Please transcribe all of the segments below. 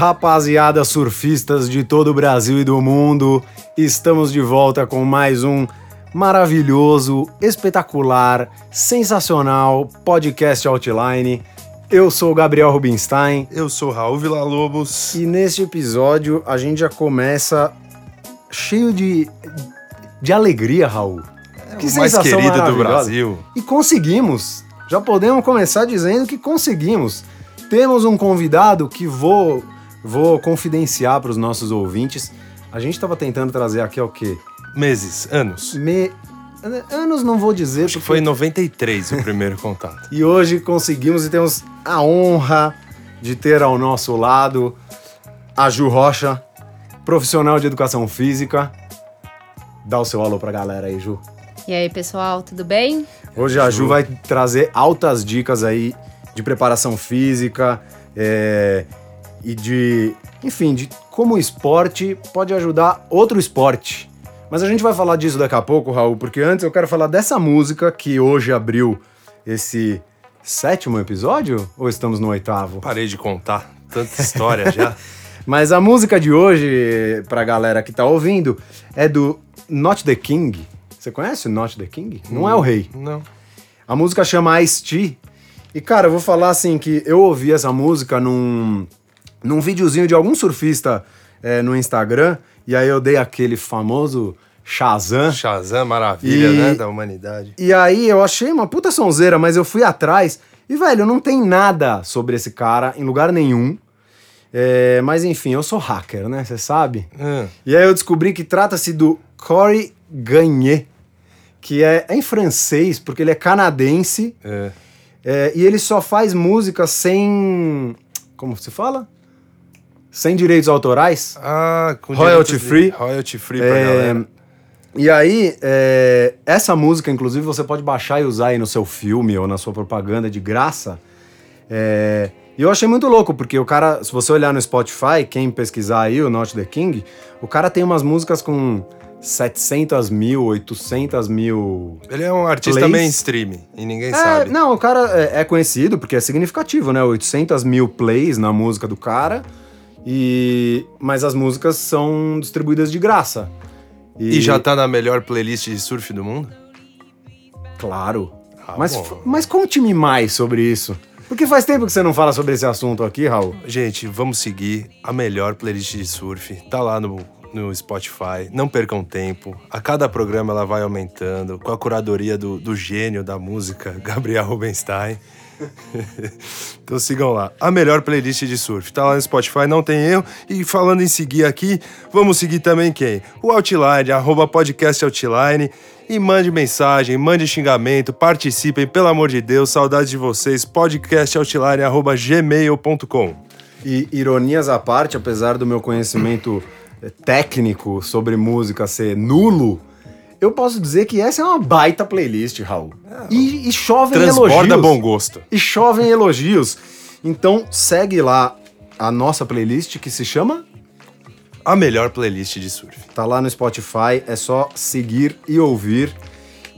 Rapaziada surfistas de todo o Brasil e do mundo! Estamos de volta com mais um maravilhoso, espetacular, sensacional podcast Outline. Eu sou o Gabriel Rubinstein Eu sou Raul Villa-Lobos. e neste episódio a gente já começa cheio de, de alegria, Raul. Que o mais querido do. Brasil. E conseguimos. Já podemos começar dizendo que conseguimos. Temos um convidado que vou, vou confidenciar para os nossos ouvintes. A gente estava tentando trazer aqui é o quê? Meses, anos. Me... Anos não vou dizer, Acho que porque- foi em 93 o primeiro contato. E hoje conseguimos e temos a honra de ter ao nosso lado a Ju Rocha, profissional de educação física. Dá o seu alô pra galera aí, Ju. E aí, pessoal, tudo bem? Hoje a Ju vai trazer altas dicas aí de preparação física é, e de, enfim, de como o esporte pode ajudar outro esporte. Mas a gente vai falar disso daqui a pouco, Raul, porque antes eu quero falar dessa música que hoje abriu esse sétimo episódio? Ou estamos no oitavo? Parei de contar. Tanta história já. Mas a música de hoje, pra galera que tá ouvindo, é do Not the King. Você conhece o Not the King? Não é o rei. Não. A música chama Ice-T. E, cara, eu vou falar assim que eu ouvi essa música num, num videozinho de algum surfista é, no Instagram. E aí eu dei aquele famoso Shazam. Shazam, maravilha, E- né? Da humanidade. E aí eu achei uma puta sonzeira, mas eu fui atrás. E, velho, não tem nada sobre esse cara em lugar nenhum. É, mas enfim, eu sou hacker, né? Você sabe? Ah, E aí eu descobri que trata-se do Corey Gagne, que é, é em francês, porque ele é canadense. é. É, e ele só faz música sem. Como se fala? Sem direitos autorais. Ah, com Royalty free. Royalty free pra É, galera. e aí, é, essa música, inclusive, você pode baixar e usar aí no seu filme ou na sua propaganda de graça. É, e eu achei muito louco, porque o cara, se você olhar no Spotify, quem pesquisar aí, o Not The King, o cara tem umas músicas com 700 mil, 800 mil Ele é um artista Plays. mainstream e ninguém É, sabe. não, o cara é, é conhecido porque é significativo, né? 800 mil plays na música do cara, e mas as músicas são distribuídas de graça. E já tá na melhor playlist de surf do mundo? Claro. Ah, mas, bom. mas conte-me mais sobre isso. Porque faz tempo que você não fala sobre esse assunto aqui, Raul. Gente, vamos seguir a melhor playlist de surf. Tá lá no, no Spotify. Não percam tempo. A cada programa ela vai aumentando. Com a curadoria do, do gênio da música, Gabriel Rubenstein. então sigam lá. A melhor playlist de surf. Tá lá no Spotify, não tem erro. E falando em seguir aqui, vamos seguir também quem? O Outline, arroba podcast Outline. E mande mensagem, mande xingamento, participem, pelo amor de Deus. Saudades de vocês. gmail.com. E ironias à parte, apesar do meu conhecimento eh, técnico sobre música ser nulo, eu posso dizer que essa é uma baita playlist, Raul. E, e chovem Transborda elogios. bom gosto. E chovem elogios. Então segue lá a nossa playlist que se chama A melhor playlist de surf. Tá lá no Spotify, é só seguir e ouvir.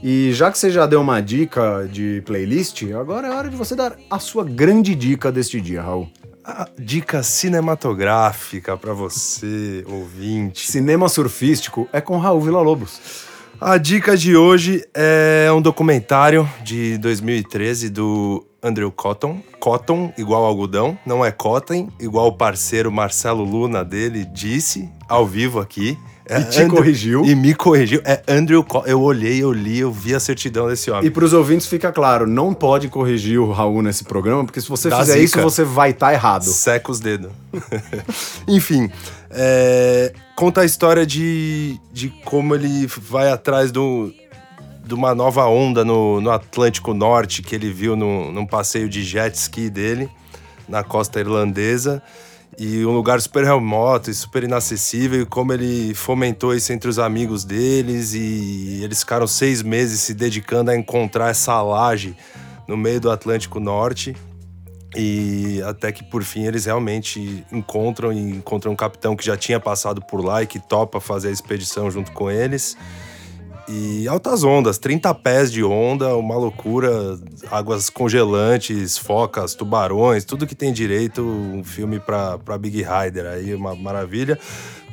E já que você já deu uma dica de playlist, agora é hora de você dar a sua grande dica deste dia, Raul. A dica cinematográfica pra você, ouvinte. Cinema surfístico é com Raul Villa-Lobos. A dica de hoje é um documentário de 2013 do Andrew Cotton. Cotton, igual algodão, não é Cotton, igual o parceiro Marcelo Luna dele disse ao vivo aqui. É E te corrigiu. E me corrigiu. É Andrew Cotton. Eu olhei, eu li, eu vi a certidão desse homem. E para os ouvintes fica claro, não pode corrigir o Raul nesse programa, porque se você Dá fizer zica. isso, você vai estar errado. Seca os dedos. Enfim, é, conta a história de, de como ele vai atrás do, de uma nova onda no, no Atlântico Norte que ele viu no, num passeio de jet ski dele na costa irlandesa. E um lugar super remoto e super inacessível, e como ele fomentou isso entre os amigos deles, e eles ficaram seis meses se dedicando a encontrar essa laje no meio do Atlântico Norte. E até que por fim eles realmente encontram e encontram um capitão que já tinha passado por lá e que topa fazer a expedição junto com eles. E altas ondas, 30 pés de onda, uma loucura, águas congelantes, focas, tubarões, tudo que tem direito, um filme pra Big Rider aí, uma maravilha.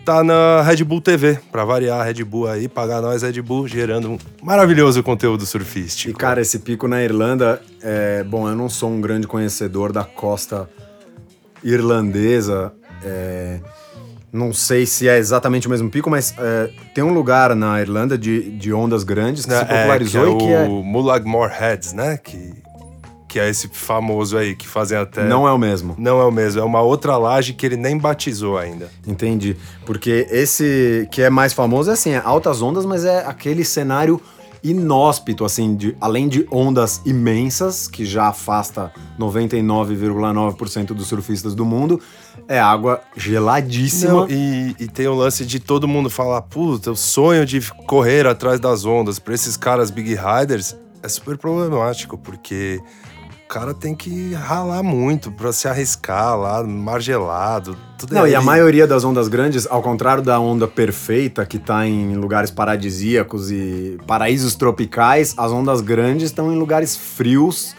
Tá na Red Bull TV, pra variar a Red Bull aí, pagar nós Red Bull, gerando um maravilhoso conteúdo surfístico. E cara, esse pico na Irlanda, é, bom, eu não sou um grande conhecedor da costa irlandesa, é, não sei se é exatamente o mesmo pico, mas é, tem um lugar na Irlanda de, de ondas grandes que se popularizou é, que é e que é. o Mullaghmore Heads, né? Que, que é esse famoso aí, que fazem até. Não é o mesmo. Não é o mesmo, é uma outra laje que ele nem batizou ainda. Entendi. Porque esse que é mais famoso é assim, é altas ondas, mas é aquele cenário inóspito, assim, de, além de ondas imensas, que já afasta 99,9% dos surfistas do mundo, é água geladíssima. Não, e, e, tem o lance de todo mundo falar, puta, o sonho de correr atrás das ondas para esses caras big riders é super problemático, porque cara tem que ralar muito para se arriscar lá, mar gelado. Tudo Não, e a maioria das ondas grandes, ao contrário da onda perfeita, que tá em lugares paradisíacos e paraísos tropicais, as ondas grandes estão em lugares frios,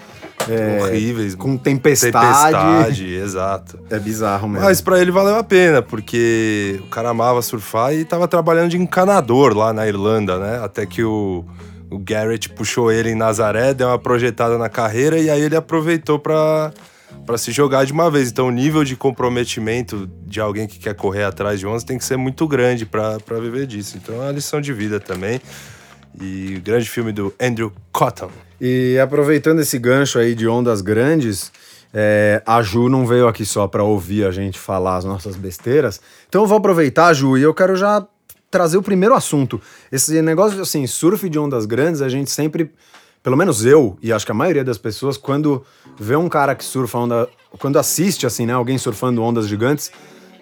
é, horríveis, com tempestade. Tempestade, exato. É bizarro mesmo. Mas pra ele valeu a pena, porque o cara amava surfar e tava trabalhando de encanador lá na Irlanda, né? Até que o, o Garrett puxou ele em Nazaré, deu uma projetada na carreira e aí ele aproveitou pra, pra se jogar de uma vez. Então o nível de comprometimento de alguém que quer correr atrás de ondas tem que ser muito grande pra viver disso. Então é uma lição de vida também. E o grande filme do Andrew Cotton. E aproveitando esse gancho aí de ondas grandes, é, a Ju não veio aqui só para ouvir a gente falar as nossas besteiras. Então eu vou aproveitar, Ju, e eu quero já trazer o primeiro assunto. Esse negócio assim, surf de ondas grandes, a gente sempre, pelo menos eu e acho que a maioria das pessoas, quando vê um cara que surfa onda, quando assiste assim, né, alguém surfando ondas gigantes,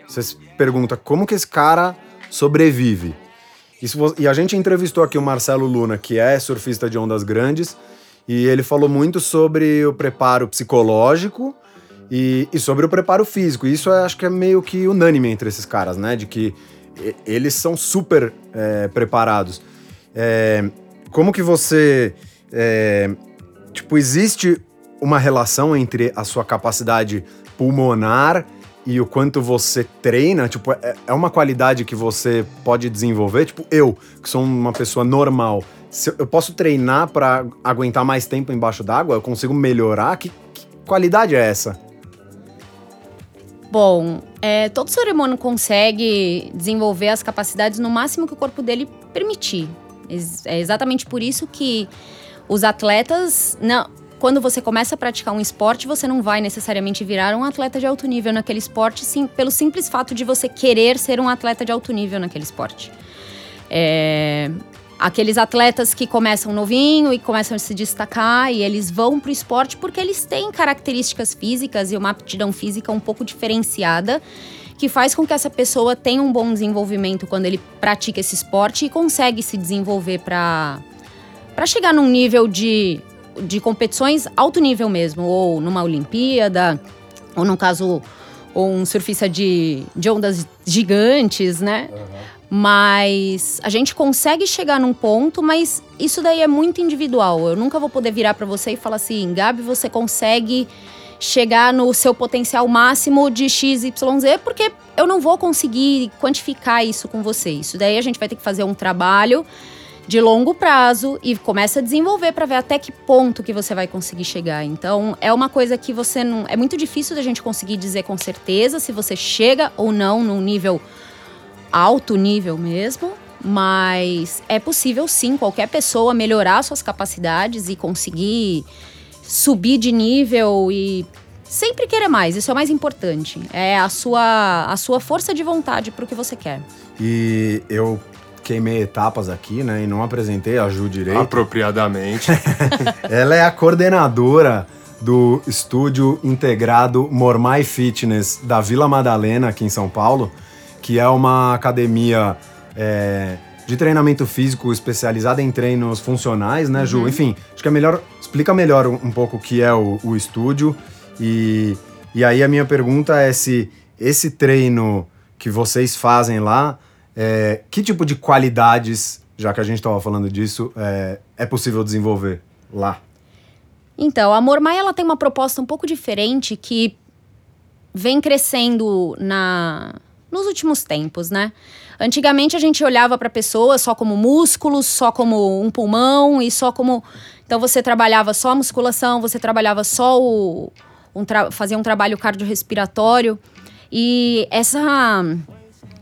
você se pergunta como que esse cara sobrevive. E a gente entrevistou aqui o Marcelo Luna, que é surfista de ondas grandes, e ele falou muito sobre o preparo psicológico e, e sobre o preparo físico. E isso acho que é meio que unânime entre esses caras, né? De que eles são super é, preparados. É, como que você. É, tipo, existe uma relação entre a sua capacidade pulmonar e o quanto você treina? Tipo, é, é uma qualidade que você pode desenvolver? Tipo, eu, que sou uma pessoa normal eu posso treinar para aguentar mais tempo embaixo d'água? Eu consigo melhorar? Que, que, qualidade é essa? Bom, é, todo ser humano consegue desenvolver as capacidades no máximo que o corpo dele permitir. É exatamente por isso que os atletas, não, quando você começa a praticar um esporte, você não vai necessariamente virar um atleta de alto nível naquele esporte, sim, pelo simples fato de você querer ser um atleta de alto nível naquele esporte. É, aqueles atletas que começam novinho e começam a se destacar e eles vão para o esporte porque eles têm características físicas e uma aptidão física um pouco diferenciada que faz com que essa pessoa tenha um bom desenvolvimento quando ele pratica esse esporte e consegue se desenvolver para para chegar num nível de, de competições alto nível mesmo, ou numa Olimpíada, ou no caso, ou um surfista de, de ondas gigantes, né? Uhum. Mas a gente consegue chegar num ponto, mas isso daí é muito individual. Eu nunca vou poder virar para você e falar assim, Gabi, você consegue chegar no seu potencial máximo de XYZ, porque eu não vou conseguir quantificar isso com você. Isso daí a gente vai ter que fazer um trabalho de longo prazo e começa a desenvolver para ver até que ponto que você vai conseguir chegar. Então, é uma coisa que você não é muito difícil da gente conseguir dizer com certeza se você chega ou não num nível alto nível mesmo, mas é possível sim qualquer pessoa melhorar suas capacidades e conseguir subir de nível e sempre querer mais. Isso é o mais importante. É a sua a sua força de vontade para o que você quer. E eu queimei etapas aqui, né, e não apresentei a Ju direito. Apropriadamente. Ela é a coordenadora do estúdio integrado Mormai Fitness da Vila Madalena, aqui em São Paulo que é uma academia é, de treinamento físico especializada em treinos funcionais, né, Ju? Uhum. Enfim, acho que é melhor. Explica melhor um, um pouco o que é o, o estúdio. E, e aí a minha pergunta é se esse treino que vocês fazem lá, é, que tipo de qualidades já que a gente estava falando disso, é, é possível desenvolver lá? Então, a Mormai ela tem uma proposta um pouco diferente que vem crescendo na nos últimos tempos, né? Antigamente a gente olhava para a pessoa só como músculos, só como um pulmão e só como então você trabalhava só a musculação, você trabalhava só o um fazia um trabalho cardiorrespiratório e essa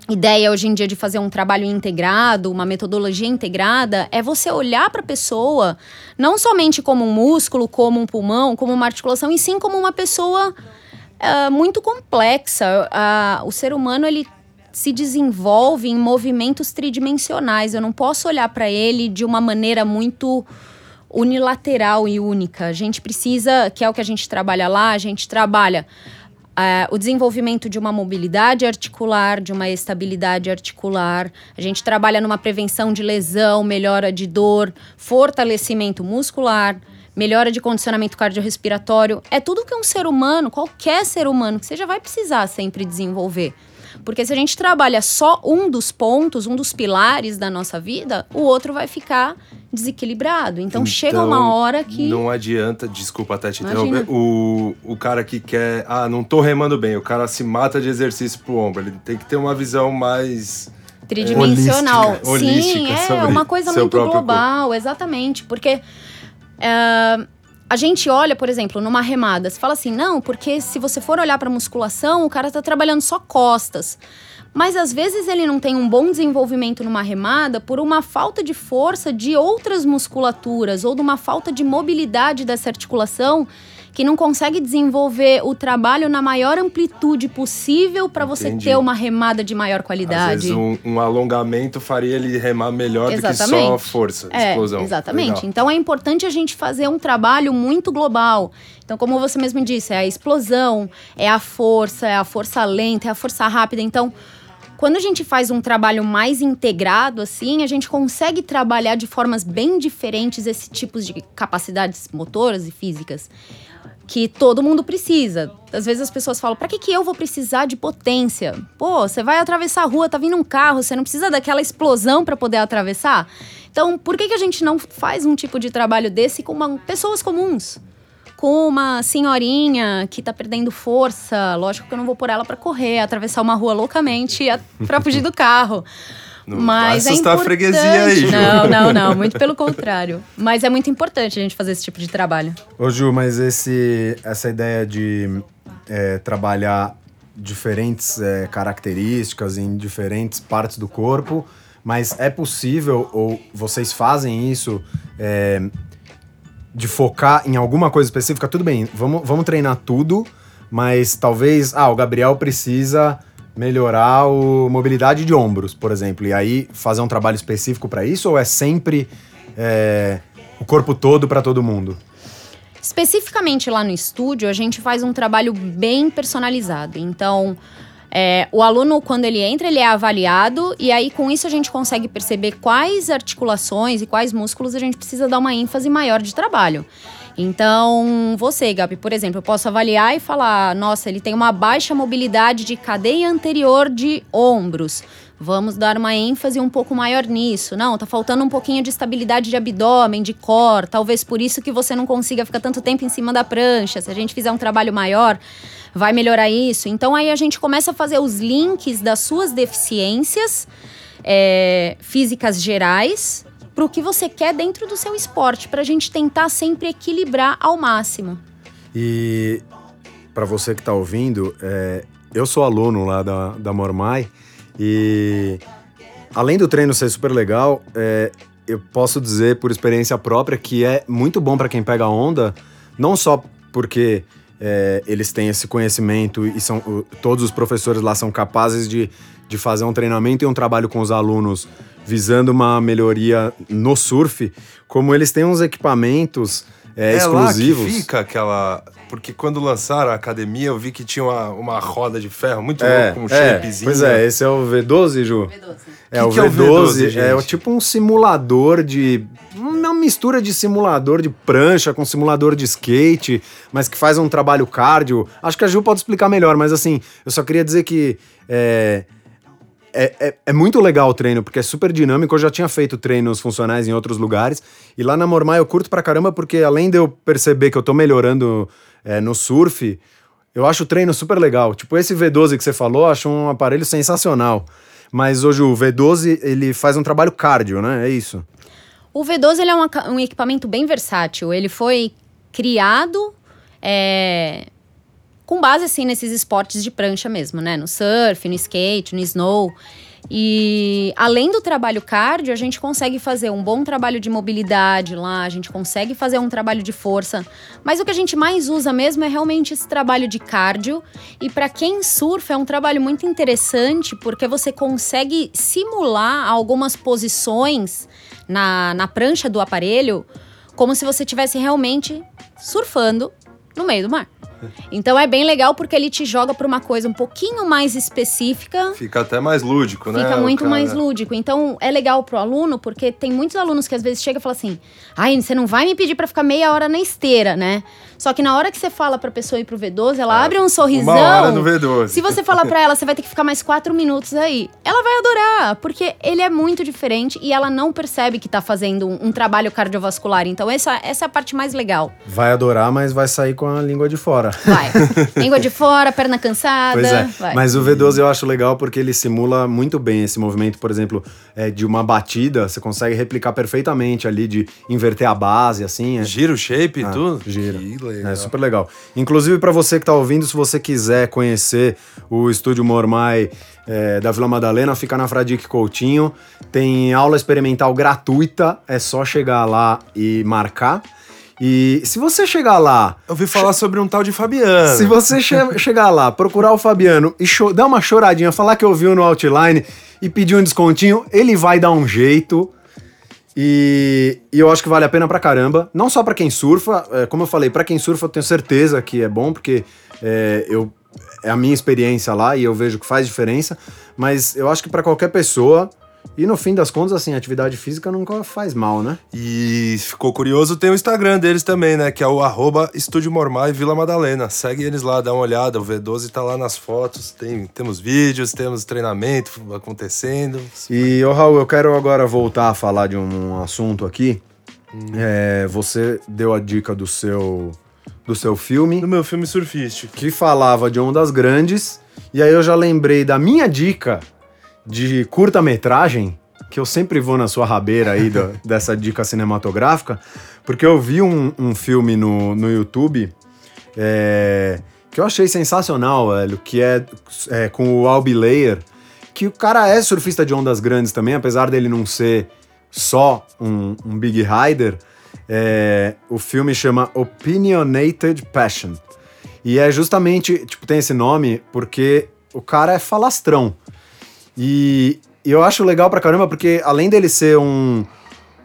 ideia hoje em dia de fazer um trabalho integrado, uma metodologia integrada, é você olhar para a pessoa não somente como um músculo, como um pulmão, como uma articulação, e sim como uma pessoa uh, muito complexa. O ser humano ele se desenvolve em movimentos tridimensionais. Eu não posso olhar para ele de uma maneira muito unilateral e única. A gente precisa, que é o que a gente trabalha lá, a gente trabalha Uh, o desenvolvimento de uma mobilidade articular, de uma estabilidade articular. A gente trabalha numa prevenção de lesão, melhora de dor, fortalecimento muscular, melhora de condicionamento cardiorrespiratório. É tudo que um ser humano, qualquer ser humano que seja, vai precisar sempre desenvolver. Porque se a gente trabalha só um dos pontos, um dos pilares da nossa vida, o outro vai ficar desequilibrado. Então, então chega uma hora que. Não adianta, desculpa até te interromper, o, o cara que quer. Ah, não tô remando bem, o cara se mata de exercício pro ombro. Ele tem que ter uma visão mais. Tridimensional. É, holística, Sim, é uma coisa muito global, corpo. exatamente. Porque. A gente olha, por exemplo, numa remada, você fala assim, não, porque se você for olhar para musculação, o cara está trabalhando só costas. Mas às vezes ele não tem um bom desenvolvimento numa remada por uma falta de força de outras musculaturas ou de uma falta de mobilidade dessa articulação que não consegue desenvolver o trabalho na maior amplitude possível para você ter uma remada de maior qualidade. Às vezes um, um alongamento faria ele remar melhor exatamente. do que só força, é, explosão. Exatamente. Legal. Então é importante a gente fazer um trabalho muito global. Então, como você mesmo disse, é a explosão, é a força, é a força lenta, é a força rápida. Então, quando a gente faz um trabalho mais integrado, assim, a gente consegue trabalhar de formas bem diferentes esse tipo de capacidades motoras e físicas que todo mundo precisa. Às vezes as pessoas falam: para que, que eu vou precisar de potência? Pô, você vai atravessar a rua, tá vindo um carro, você não precisa daquela explosão para poder atravessar? Então, por que, que a gente não faz um tipo de trabalho desse com uma, pessoas comuns? Com uma senhorinha que tá perdendo força, lógico que eu não vou pôr ela para correr, atravessar uma rua loucamente para fugir do carro. Não Mas vai é assustar é a freguesia aí, Ju. Não, não, não. Muito pelo contrário. Mas é muito importante a gente fazer esse tipo de trabalho. Ô, Ju, mas esse, essa ideia de é, trabalhar diferentes é, características em diferentes partes do corpo, mas é possível, ou vocês fazem isso, é, de focar em alguma coisa específica? Tudo bem, vamos, vamos treinar tudo, mas talvez, ah, o Gabriel precisa melhorar a mobilidade de ombros, por exemplo, e aí fazer um trabalho específico para isso ou é sempre é, o corpo todo para todo mundo? Especificamente lá no estúdio, a gente faz um trabalho bem personalizado. Então, é, o aluno, quando ele entra, ele é avaliado e aí com isso a gente consegue perceber quais articulações e quais músculos a gente precisa dar uma ênfase maior de trabalho. Então, você, Gabi, por exemplo, eu posso avaliar e falar: nossa, ele tem uma baixa mobilidade de cadeia anterior de ombros. Vamos dar uma ênfase um pouco maior nisso. Não, tá faltando um pouquinho de estabilidade de abdômen, de core. Talvez por isso que você não consiga ficar tanto tempo em cima da prancha. Se a gente fizer um trabalho maior, vai melhorar isso. Então aí a gente começa a fazer os links das suas deficiências é, físicas gerais para o que você quer dentro do seu esporte, para a gente tentar sempre equilibrar ao máximo. E para você que está ouvindo, é, eu sou aluno lá da, da Mormai e além do treino ser super legal, é, eu posso dizer por experiência própria que é muito bom para quem pega onda, não só porque é, eles têm esse conhecimento e são todos os professores lá são capazes de, de fazer um treinamento e um trabalho com os alunos visando uma melhoria no surf, como eles têm uns equipamentos é, é exclusivos. Lá que fica aquela. Porque quando lançaram a academia, eu vi que tinha uma, uma roda de ferro muito é, louco, um é, shapezinho. Pois é, esse é o V12, Ju? V12. É, que o, que V12, é o V12 é, é tipo um simulador de. Uma mistura de simulador de prancha com simulador de skate, mas que faz um trabalho cardio. Acho que a Ju pode explicar melhor, mas assim, eu só queria dizer que. É, é, é, é muito legal o treino, porque é super dinâmico. Eu já tinha feito treinos funcionais em outros lugares. E lá na Mormai eu curto pra caramba, porque além de eu perceber que eu tô melhorando é, no surf, eu acho o treino super legal. Tipo, esse V12 que você falou, eu acho um aparelho sensacional. Mas hoje o V12, ele faz um trabalho cardio, né? É isso. O V12 ele é um, um equipamento bem versátil. Ele foi criado é, com base assim nesses esportes de prancha mesmo, né? No surf, no skate, no snow. E além do trabalho cardio, a gente consegue fazer um bom trabalho de mobilidade lá, a gente consegue fazer um trabalho de força. Mas o que a gente mais usa mesmo é realmente esse trabalho de cardio. E para quem surfa é um trabalho muito interessante porque você consegue simular algumas posições na, na prancha do aparelho como se você estivesse realmente surfando no meio do mar. Então é bem legal porque ele te joga para uma coisa um pouquinho mais específica. Fica até mais lúdico, né? Fica muito mais lúdico. Então é legal pro aluno porque tem muitos alunos que às vezes chegam e falam assim: "Ai, você não vai me pedir para ficar meia hora na esteira, né?" Só que na hora que você fala pra pessoa ir pro V12, ela é, abre um sorrisão. Uma hora no V12. Se você falar pra ela, você vai ter que ficar mais quatro minutos aí. Ela vai adorar, porque ele é muito diferente e ela não percebe que tá fazendo um, um trabalho cardiovascular. Então, essa, essa é a parte mais legal. Vai adorar, mas vai sair com a língua de fora. Vai. língua de fora, perna cansada. Pois é. Vai. Mas o V12 eu acho legal porque ele simula muito bem esse movimento, por exemplo, é, de uma batida. Você consegue replicar perfeitamente ali, de inverter a base, assim. É. Gira o shape e Ah, tudo? gira. Que legal. É super legal. Inclusive, para você que tá ouvindo, se você quiser conhecer o estúdio Mormai é, da Vila Madalena, fica na Fradique Coutinho. Tem aula experimental gratuita, é só chegar lá e marcar. E se você chegar lá, Eu ouvi falar sobre um tal de Fabiano. se você che- chegar lá, procurar o Fabiano e dar uma choradinha, falar que ouviu no Outline e pedir um descontinho, ele vai dar um jeito. E, e eu acho que vale a pena pra caramba. Não só pra quem surfa, é, como eu falei, pra quem surfa eu tenho certeza que é bom, porque é, eu, é a minha experiência lá e eu vejo que faz diferença. Mas eu acho que pra qualquer pessoa, e no fim das contas, assim, atividade física nunca faz mal, né? E ficou curioso, tem o Instagram deles também, né? Que é o arroba Estúdio Mormai Vila Madalena. Segue eles lá, dá uma olhada. O V12 tá lá nas fotos. Tem, temos vídeos, temos treinamento acontecendo. E, ô Raul, eu quero agora voltar a falar de um assunto aqui. É, você deu a dica do seu, do seu filme, No meu filme surfístico. que falava de ondas grandes, e aí eu já lembrei da minha dica de curta-metragem, que eu sempre vou na sua rabeira aí da- dessa dica cinematográfica, porque eu vi um, um filme no, no YouTube é, que eu achei sensacional, velho, que é, é com o Albi Layer, que o cara é surfista de ondas grandes também, apesar dele não ser só um, um big rider. é, o filme chama Opinionated Passion. E é justamente, tipo, tem esse nome porque o cara é falastrão. E, eu acho legal pra caramba porque além dele ser um,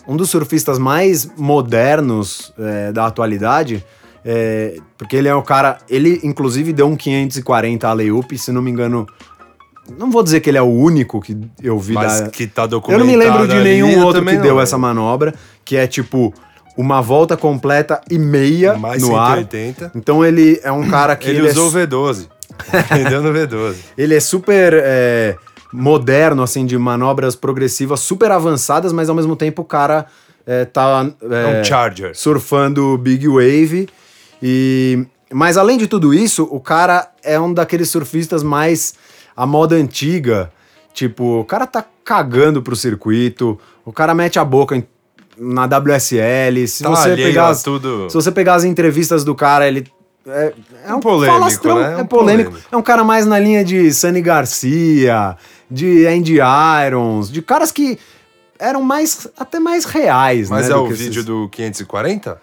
um dos surfistas mais modernos é, da atualidade, é, porque ele é o cara. Ele, inclusive, deu um 540 alley-oop, se não me engano. Não vou dizer que ele é o único que eu vi Mas da. que tá Eu documentado não me lembro de nenhum eu outro que deu não, essa velho. manobra, que é tipo uma volta completa e meia Mais no ar. 180. Então ele é um cara que Ele, ele, usou é, o V12. Aprendeu no V12. ele é super é, moderno, assim, de manobras progressivas super avançadas, mas ao mesmo tempo o cara é, tá É é, um Charger. surfando Big Wave. E, mas além de tudo isso, o cara é um daqueles surfistas mais a moda antiga. Tipo, o cara tá cagando pro circuito, o cara mete a boca em- na WSL. Se Tá você pegar as, tudo. se você pegar as entrevistas do cara, ele é, é um polêmico, falastrão, né? É É um polêmico. polêmico. É um cara mais na linha de Sunny Garcia, de Andy Irons, de caras que eram mais até mais reais, Mas né? é do o vídeo esses- do 540?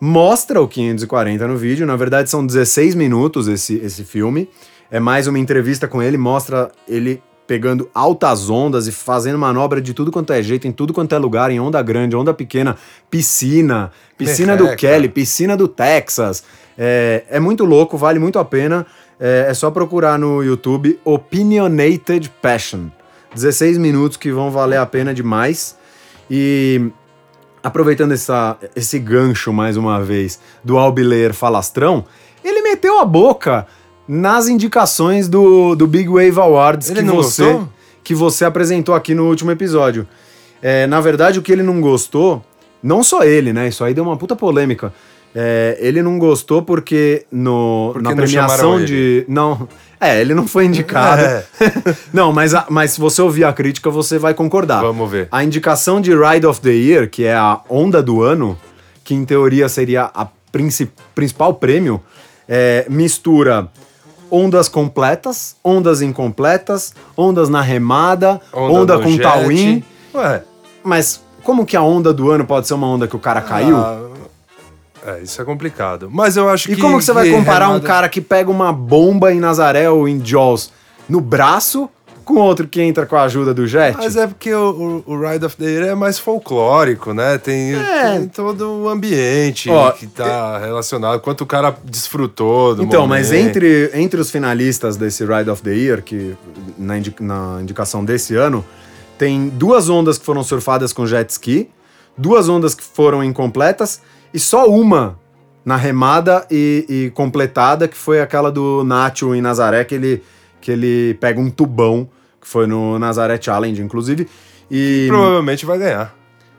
Mostra o 540 no vídeo, na verdade são 16 minutos esse, esse filme. É mais uma entrevista com ele, mostra ele pegando altas ondas e fazendo manobra de tudo quanto é jeito, em tudo quanto é lugar, em onda grande, onda pequena, piscina, piscina do Merreca. Kelly, piscina do Texas. É, é muito louco, vale muito a pena. É, é só procurar no YouTube Opinionated Passion. 16 minutos que vão valer a pena demais. E aproveitando essa, esse gancho mais uma vez do Albiler Falastrão, ele meteu a boca nas indicações do, do Big Wave Awards Ele que você gostou? que você apresentou aqui no último episódio. É, na verdade, o que ele não gostou, não só ele, né? Isso aí deu uma puta polêmica. É, ele não gostou porque no, Porque na premiação de. Não. É, ele não foi indicado. É. não, mas, a- mas se você ouvir a crítica, você vai concordar. Vamos ver. A indicação de Ride of the Year, que é a onda do ano, que em teoria seria a princi- principal prêmio, é, mistura ondas completas, ondas incompletas, ondas na remada, onda, no com jet. tawin. Ué, Mas como que a onda do ano pode ser uma onda que o cara caiu? ah, é, isso é complicado. Mas eu acho e que. como que você vai comparar um cara que pega uma bomba em Nazaré ou em Jaws no braço com outro que entra com a ajuda do jet? Mas é porque o, o, o Ride of the Year é mais folclórico, né? Tem, É. tem todo o ambiente Ó, que tá relacionado, quanto o cara desfrutou do Então, mas momento. entre, entre os finalistas desse Ride of the Year, que na, indi- na indicação desse ano, tem duas ondas que foram surfadas com jet ski, duas ondas que foram incompletas e só uma na remada e, e completada, que foi aquela do Nacho em Nazaré, que ele, que ele pega um tubão, que foi no Nazaré Challenge, inclusive. E, Provavelmente vai ganhar.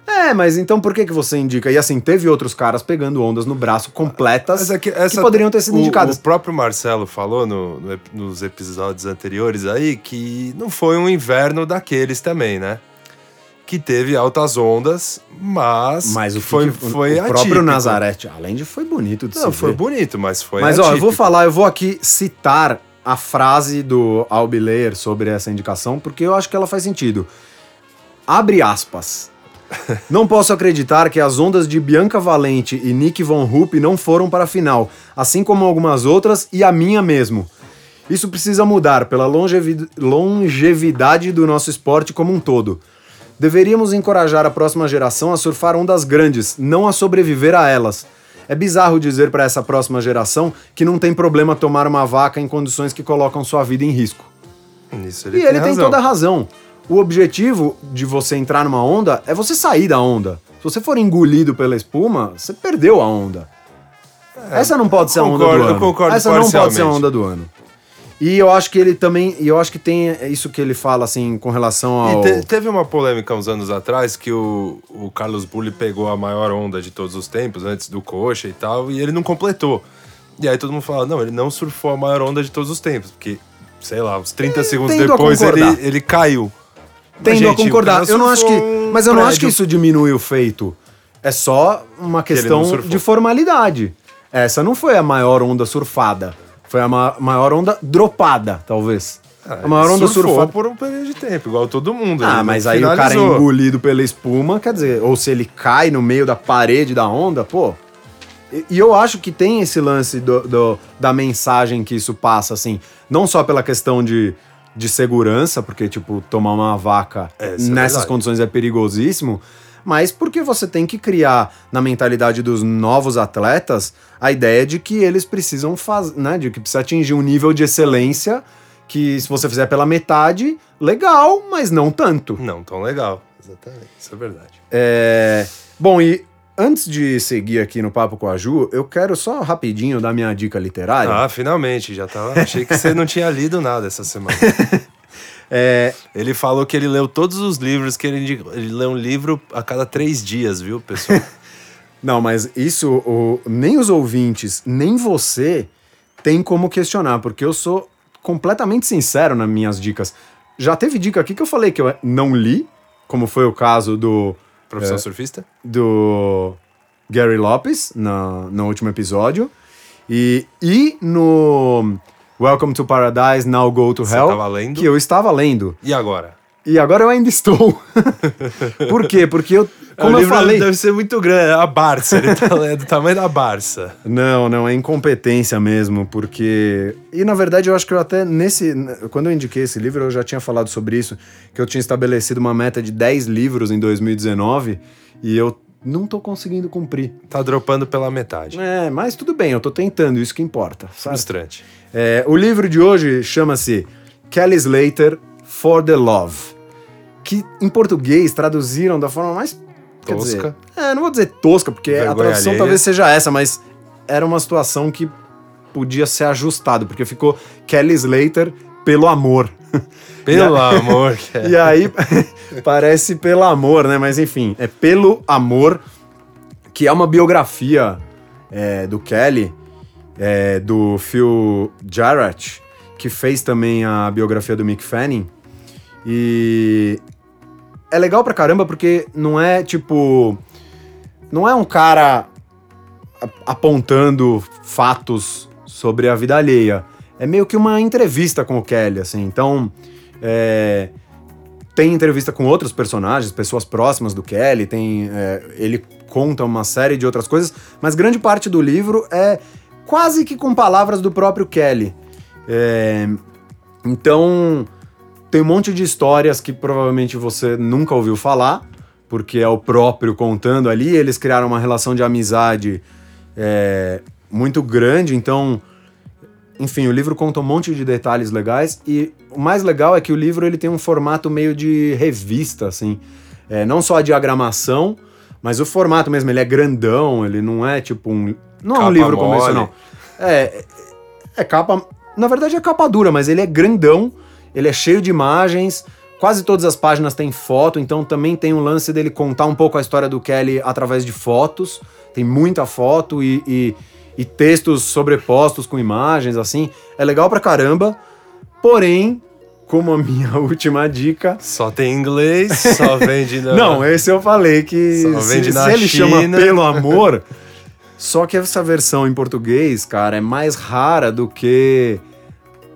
é, mas então por que, que você indica? E assim, teve outros caras pegando ondas no braço completas é que, que essa- poderiam ter sido o- indicadas. O próprio Marcelo falou no- no nos episódios anteriores aí que não foi um inverno daqueles também, né? Que teve altas ondas, mas, Mas o, foi, que- foi o próprio atípico. Nazaré Challenge foi bonito de Não, foi ver. bonito, mas foi Mas ó, eu vou atípico. falar, eu vou aqui citar a frase do Albi Leyer sobre essa indicação, porque eu acho que ela faz sentido. Abre aspas. Não posso acreditar que as ondas de Bianca Valente e Nick Von Rupp não foram para a final, assim como algumas outras e a minha mesmo. Isso precisa mudar pela longevi- longevidade do nosso esporte como um todo. Deveríamos encorajar a próxima geração a surfar ondas grandes, não a sobreviver a elas. É bizarro dizer para essa próxima geração que não tem problema tomar uma vaca em condições que colocam sua vida em risco. Nisso e ele ele tem, tem razão. toda a razão. O objetivo de você entrar numa onda é você sair da onda. Se você for engolido pela espuma, você perdeu a onda. Essa não pode ser a onda concordo, do ano. concordo Essa não pode ser a onda do ano. E eu acho que ele também, e eu acho que tem isso que ele fala assim com relação ao te- teve uma polêmica uns anos atrás que o, o Carlos Bulli pegou a maior onda de todos os tempos, antes do Coxa e tal, e ele não completou. E aí todo mundo fala, não, ele não surfou a maior onda de todos os tempos, porque, sei lá, uns 30 segundos depois ele, ele caiu. Mas, Tendo gente, a concordar. Eu não acho que. Mas eu não acho que prédio. isso diminui o feito. É só uma questão de formalidade. Essa não foi a maior onda surfada. Foi a ma- maior onda dropada, talvez. Ah, a maior onda surfou surfada. por um período de tempo, igual todo mundo. Ah, mas aí o cara é finalizou. engolido pela espuma, quer dizer, ou se ele cai no meio da parede da onda, pô. E, e eu acho que tem esse lance do, do- da mensagem que isso passa, assim, não só pela questão de, de segurança, porque, tipo, tomar uma vaca É, é nessas verdade. condições é perigosíssimo, mas porque você tem que criar na mentalidade dos novos atletas a ideia de que eles precisam fazer, né, de que precisa atingir um nível de excelência que se você fizer pela metade, legal, mas não tanto. Não, tão legal. Exatamente, isso é verdade. É, Bom, e antes de seguir aqui no Papo com a Ju, eu quero só rapidinho dar minha dica literária. Ah, finalmente, já tava. Achei que você não tinha lido nada essa semana. É, Ele falou que ele leu todos os livros, que ele, indicou- ele lê um livro a cada três dias, viu, pessoal? Não, mas isso o- nem os ouvintes, nem você tem como questionar, porque eu sou completamente sincero nas minhas dicas. Já teve dica aqui que eu falei que eu não li, como foi o caso do, Profissão É. surfista? do Gary Lopes na, no último episódio. E, e no Welcome to Paradise, Now Go to Você Hell, lendo? que eu estava lendo. E agora? E agora eu ainda estou. Por quê? Porque eu, como o eu falei... deve ser muito grande, a Barça, ele tá é do tamanho da Barça. Não, não, é incompetência mesmo, porque. E na verdade eu acho que eu até nesse. Quando eu indiquei esse livro, eu já tinha falado sobre isso, que eu tinha estabelecido uma meta de 10 livros em 2019 e eu não tô conseguindo cumprir. Tá dropando pela metade. É, mas tudo bem, eu tô tentando, isso que importa. sabe? Frustrante. É, o livro de hoje chama-se Kelly Slater For the Love, que em português traduziram da forma mais quer dizer, Tosca. é, não vou dizer tosca, porque a Vergonha tradução alheia. talvez seja essa, mas era uma situação que podia ser ajustado, porque ficou Kelly Slater pelo amor. Pelo amor, Kelly. E aí, parece pelo amor, né? Mas enfim, é pelo amor, que é uma biografia é, do Kelly, é, do Phil Jarrett, que fez também a biografia do Mick Fanning. E é legal pra caramba porque não é tipo. Não é um cara apontando fatos sobre a vida alheia. É meio que uma entrevista com o Kelly, assim. Então, é, tem entrevista com outros personagens, pessoas próximas do Kelly, tem, é, ele conta uma série de outras coisas, mas grande parte do livro é quase que com palavras do próprio Kelly. É, então, tem um monte de histórias que provavelmente você nunca ouviu falar, porque é o próprio contando ali. Eles criaram uma relação de amizade é, muito grande, então, enfim, o livro conta um monte de detalhes legais e o mais legal é que o livro ele tem um formato meio de revista, assim, É, não só a diagramação, mas o formato mesmo. Ele é grandão, ele não é tipo um, não é um Capa livro mole. convencional. É, é capa. Na verdade é capa dura, mas ele é grandão, ele é cheio de imagens. Quase todas as páginas têm foto, então também tem um lance dele contar um pouco a história do Kelly através de fotos. Tem muita foto e, e, e textos sobrepostos com imagens, assim. É legal pra caramba. Porém, como a minha última dica. Só tem inglês, só vende na... Não, esse eu falei que Só se, vende se na ele chama China. Pelo Amor. Só que essa versão em português, cara, é mais rara do que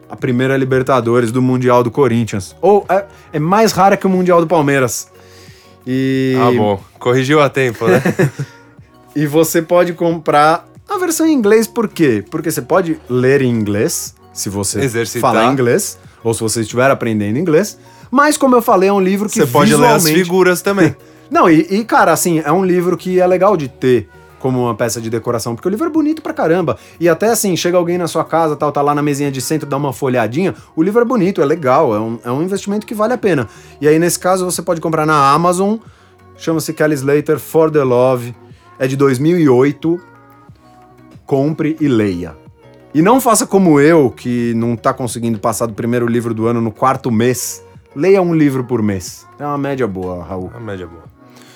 a primeira Libertadores do Mundial do Corinthians. Ou é, é mais rara que o Mundial do Palmeiras. E, Ah, bom. Corrigiu a tempo, né? e você pode comprar a versão em inglês, por quê? Porque você pode ler em inglês, se você Exercitar. falar inglês, ou se você estiver aprendendo inglês. Mas, como eu falei, é um livro que Você pode ler as figuras também. Não, e, e, cara, assim, é um livro que é legal de ter como uma peça de decoração, porque o livro é bonito pra caramba. E até assim, chega alguém na sua casa, tal, tá lá na mesinha de centro, dá uma folhadinha, o livro é bonito, é legal, é um, é um investimento que vale a pena. E aí, nesse caso, você pode comprar na Amazon, chama-se Kelly Slater For the Love, é de 2008, compre e leia. E não faça como eu, que não tá conseguindo passar do primeiro livro do ano no quarto mês. Leia um livro por mês. É uma média boa, Raul. A média boa.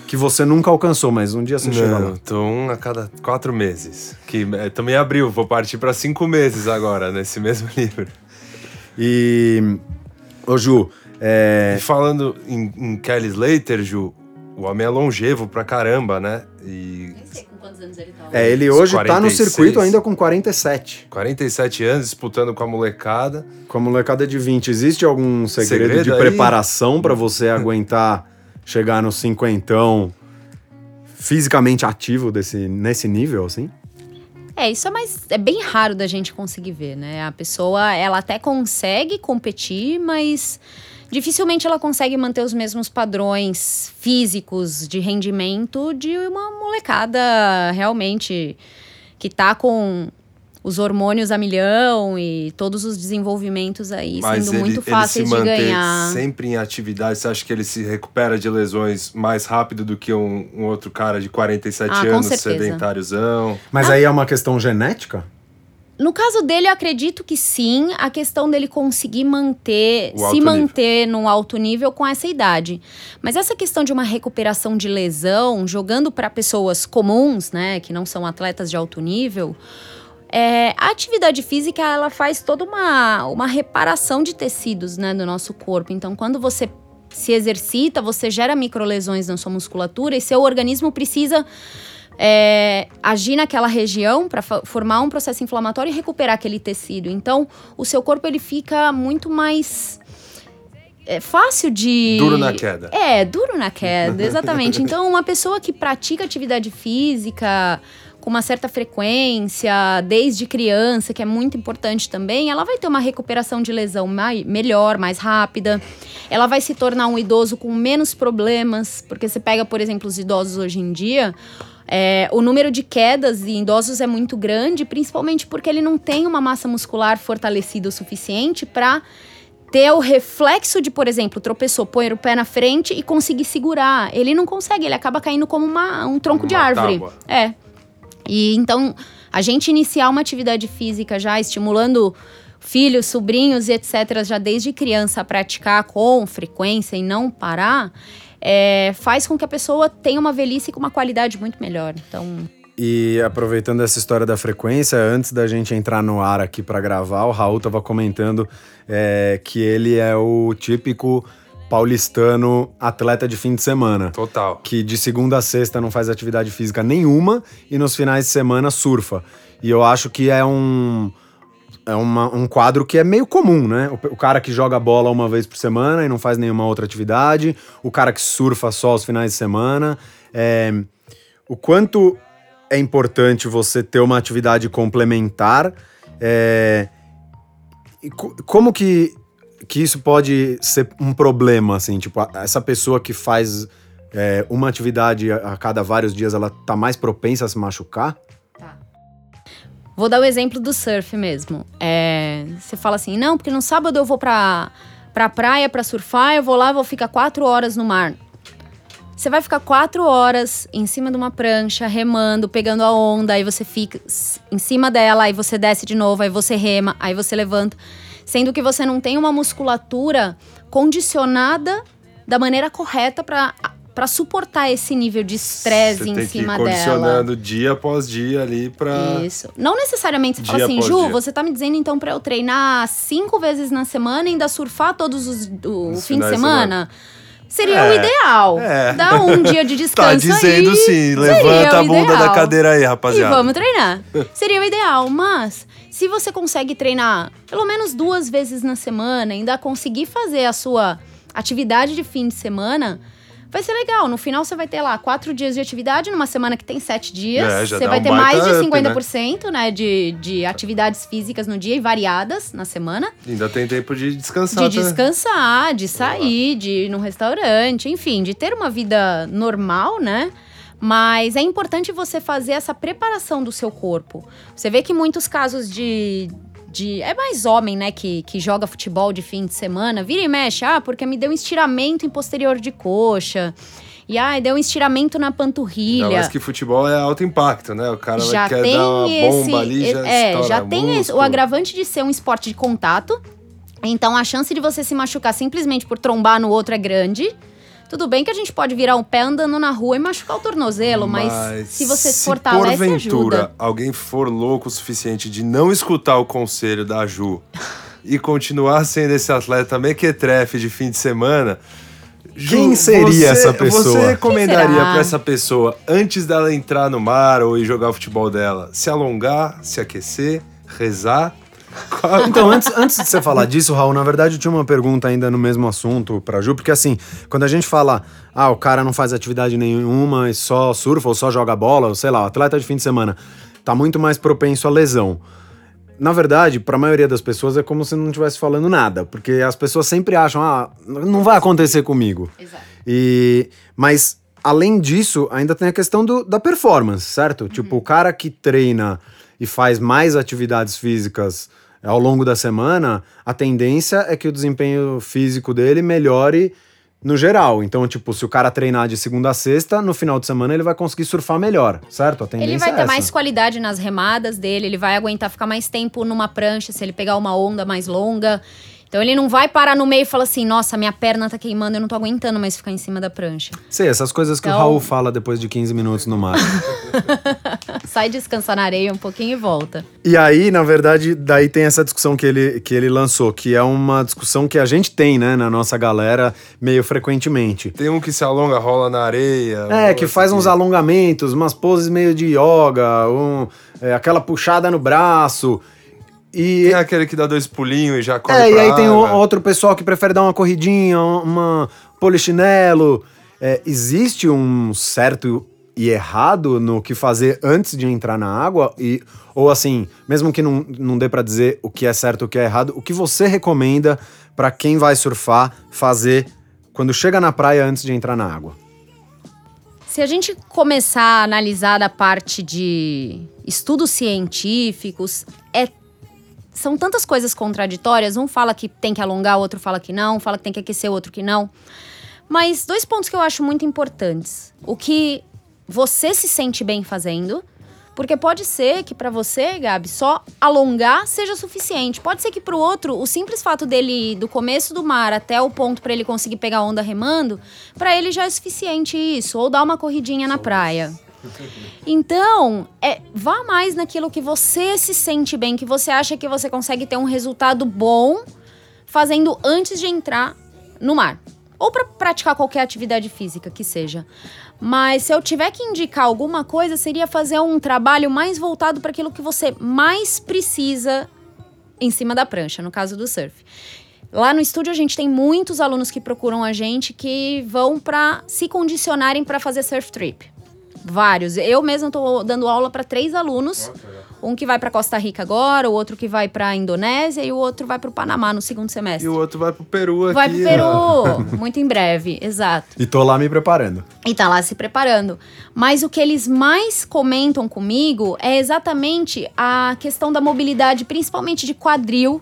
Que você nunca alcançou, mas um dia você chega Não, lá. tô um a cada quatro meses. Que é, também abriu, vou partir pra cinco meses agora, nesse mesmo livro. E. Ô, Ju, é. E falando em, em Kelly Slater, Ju, o homem é longevo pra caramba, né? E com quantos anos ele tá. É, ele hoje tá no 46. circuito ainda com 47. 47 anos, disputando com a molecada. Com a molecada de 20. Existe algum segredo, Segredo de aí? preparação pra você aguentar chegar no cinquentão fisicamente ativo desse, nesse nível, assim? É, isso é mais. É bem raro da gente conseguir ver, né? A pessoa, ela até consegue competir, mas dificilmente ela consegue manter os mesmos padrões físicos de rendimento de uma molecada realmente que tá com os hormônios a milhão e todos os desenvolvimentos aí Mas sendo ele, muito ele se fáceis de mantém ganhar. sempre em atividade. Você acha que ele se recupera de lesões mais rápido do que um, um outro cara de 47 Ah, anos, sedentáriozão? Mas aí é uma questão genética? No caso dele, eu acredito que sim. A questão dele conseguir manter, O se nível. manter num alto nível com essa idade. Mas essa questão de uma recuperação de lesão, jogando para pessoas comuns, né, que não são atletas de alto nível, é, a atividade física ela faz toda uma, uma reparação de tecidos, né, do nosso corpo. Então, quando você se exercita, você gera microlesões na sua musculatura e seu organismo precisa é, agir naquela região para formar um processo inflamatório e recuperar aquele tecido. Então, o seu corpo ele fica muito mais é, fácil de Duro na queda. É, duro na queda, exatamente. Então, uma pessoa que pratica atividade física com uma certa frequência, desde criança, que é muito importante também, ela vai ter uma recuperação de lesão mai- melhor, mais rápida. Ela vai se tornar um idoso com menos problemas, porque você pega, por exemplo, os idosos hoje em dia, é, o número de quedas em idosos é muito grande, principalmente porque ele não tem uma massa muscular fortalecida o suficiente para ter o reflexo de, por exemplo, tropeçou, pôr o pé na frente e conseguir segurar. Ele não consegue, ele acaba caindo como uma- um tronco de Uma árvore. tábua. É. E então, a gente iniciar uma atividade física já estimulando filhos, sobrinhos e etc., já desde criança praticar com frequência e não parar, é, faz com que a pessoa tenha uma velhice com uma qualidade muito melhor. Então. E aproveitando essa história da frequência, antes da gente entrar no ar aqui para gravar, o Raul estava comentando é, que ele é o típico paulistano atleta de fim de semana. Total. Que de segunda a sexta não faz atividade física nenhuma e nos finais de semana surfa. E eu acho que é um. É uma, um quadro que é meio comum, né? O, o, cara que joga bola uma vez por semana e não faz nenhuma outra atividade, o cara que surfa só aos finais de semana. É, o quanto é importante você ter uma atividade complementar. É, como que que isso pode ser um problema, assim, tipo, essa pessoa que faz é, uma atividade a cada vários dias, ela tá mais propensa a se machucar? Tá. Vou dar o exemplo do surf mesmo. É, você fala assim, não, porque no sábado eu vou pra, pra praia pra surfar, eu vou lá, vou ficar quatro horas no mar. Você vai ficar quatro horas em cima de uma prancha, remando, pegando a onda, aí você fica em cima dela, aí você desce de novo, aí você rema, aí você levanta sendo que você não tem uma musculatura condicionada da maneira correta para para suportar esse nível de estresse em cima dela. condicionando dia após dia ali para Isso. Não necessariamente você fala assim, Ju, dia. você tá me dizendo então para eu treinar cinco vezes na semana e ainda surfar todos os o fim de semana? semana. Seria é, o ideal. É. Dá um dia de descanso. tá dizendo aí, sim. Levanta a bunda da cadeira aí, rapaziada. E vamos treinar. Seria o ideal, mas se você consegue treinar pelo menos duas vezes na semana, ainda conseguir fazer a sua atividade de fim de semana, vai ser legal. No final você vai ter lá quatro dias de atividade, numa semana que tem sete dias. É, você vai um ter mais de 50% up, né? né? de, de atividades físicas no dia e variadas na semana. Ainda tem tempo de descansar. De descansar, de sair, de ir num restaurante, enfim, de ter uma vida normal, né? Mas é importante você fazer essa preparação do seu corpo. Você vê que muitos casos de, de. É mais homem, né, que, que joga futebol de fim de semana, vira e mexe, ah, porque me deu um estiramento em posterior de coxa. E ai, deu um estiramento na panturrilha. Não, mas que futebol é alto impacto, né? O cara já quer tem dar uma esse, bomba ali, já É, já tem esse, o agravante de ser um esporte de contato. Então a chance de você se machucar simplesmente por trombar no outro é grande. Tudo bem que a gente pode virar um pé andando na rua e machucar o tornozelo, mas, mas se você se fortalece, porventura ajuda. alguém for louco o suficiente de não escutar o conselho da Ju e continuar sendo esse atleta mequetrefe de fim de semana, quem seria você, essa pessoa? Você recomendaria para essa pessoa, antes dela entrar no mar ou ir jogar o futebol dela, se alongar, se aquecer, rezar então, antes, antes de você falar disso, Raul, na verdade eu tinha uma pergunta ainda no mesmo assunto pra Ju, porque assim, quando a gente fala, ah, o cara não faz atividade nenhuma e só surfa ou só joga bola, ou sei lá, atleta de fim de semana, tá muito mais propenso à lesão. Na verdade, para a maioria das pessoas é como se não estivesse falando nada, porque as pessoas sempre acham, ah, não vai acontecer comigo. Exato. E, mas, além disso, ainda tem a questão do, da performance, certo? Uhum. Tipo, o cara que treina e faz mais atividades físicas ao longo da semana, a tendência é que o desempenho físico dele melhore no geral. Então, tipo, se o cara treinar de segunda a sexta, no final de semana ele vai conseguir surfar melhor, certo? A tendência ele vai é ter essa. mais qualidade nas remadas dele, ele vai aguentar ficar mais tempo numa prancha se ele pegar uma onda mais longa. Então ele não vai parar no meio e falar assim, nossa, minha perna tá queimando, eu não tô aguentando mais ficar em cima da prancha. Sei, essas coisas que então... o Raul fala depois de 15 minutos no mar. Sai descansar na areia um pouquinho e volta. E aí, na verdade, daí tem essa discussão que ele, que ele lançou, que é uma discussão que a gente tem, né, na nossa galera, meio frequentemente. Tem um que se alonga, rola na areia. É, que faz uns alongamentos, umas poses meio de yoga, um, é, aquela puxada no braço. E tem aquele que dá dois pulinhos e já corre É, e aí tem outro pessoal que prefere dar uma corridinha, uma polichinelo. É, existe um certo e errado no que fazer antes de entrar na água? E, ou assim, mesmo que não, não dê para dizer o que é certo e o que é errado, o que você recomenda para quem vai surfar fazer quando chega na praia antes de entrar na água? Se a gente começar a analisar da parte de estudos científicos, é são tantas coisas contraditórias. Um fala que tem que alongar, o outro fala que não, fala que tem que aquecer, o outro que não. Mas dois pontos que eu acho muito importantes. O que você se sente bem fazendo, Porque pode ser que para você, Gabi, só alongar seja suficiente. Pode ser que para o outro, o simples fato dele ir do começo do mar até o ponto para ele conseguir pegar onda remando, para ele já é suficiente isso, ou dar uma corridinha na praia. Então, é, vá mais naquilo que você se sente bem, que você acha que você consegue ter um resultado bom fazendo antes de entrar no mar. Ou para praticar qualquer atividade física que seja. Mas se eu tiver que indicar alguma coisa, seria fazer um trabalho mais voltado para aquilo que você mais precisa em cima da prancha, no caso do surf. Lá no estúdio a gente tem muitos alunos que procuram a gente que vão para se condicionarem para fazer surf trip. Vários. Eu mesma estou dando aula para três alunos. Um que vai para Costa Rica agora, o outro que vai para Indonésia e o outro vai para o Panamá no segundo semestre. E o outro vai pro Peru aqui. Vai pro Peru, muito em breve, exato. E tô lá me preparando. E tá lá se preparando. Mas o que eles mais comentam comigo é exatamente a questão da mobilidade, principalmente de quadril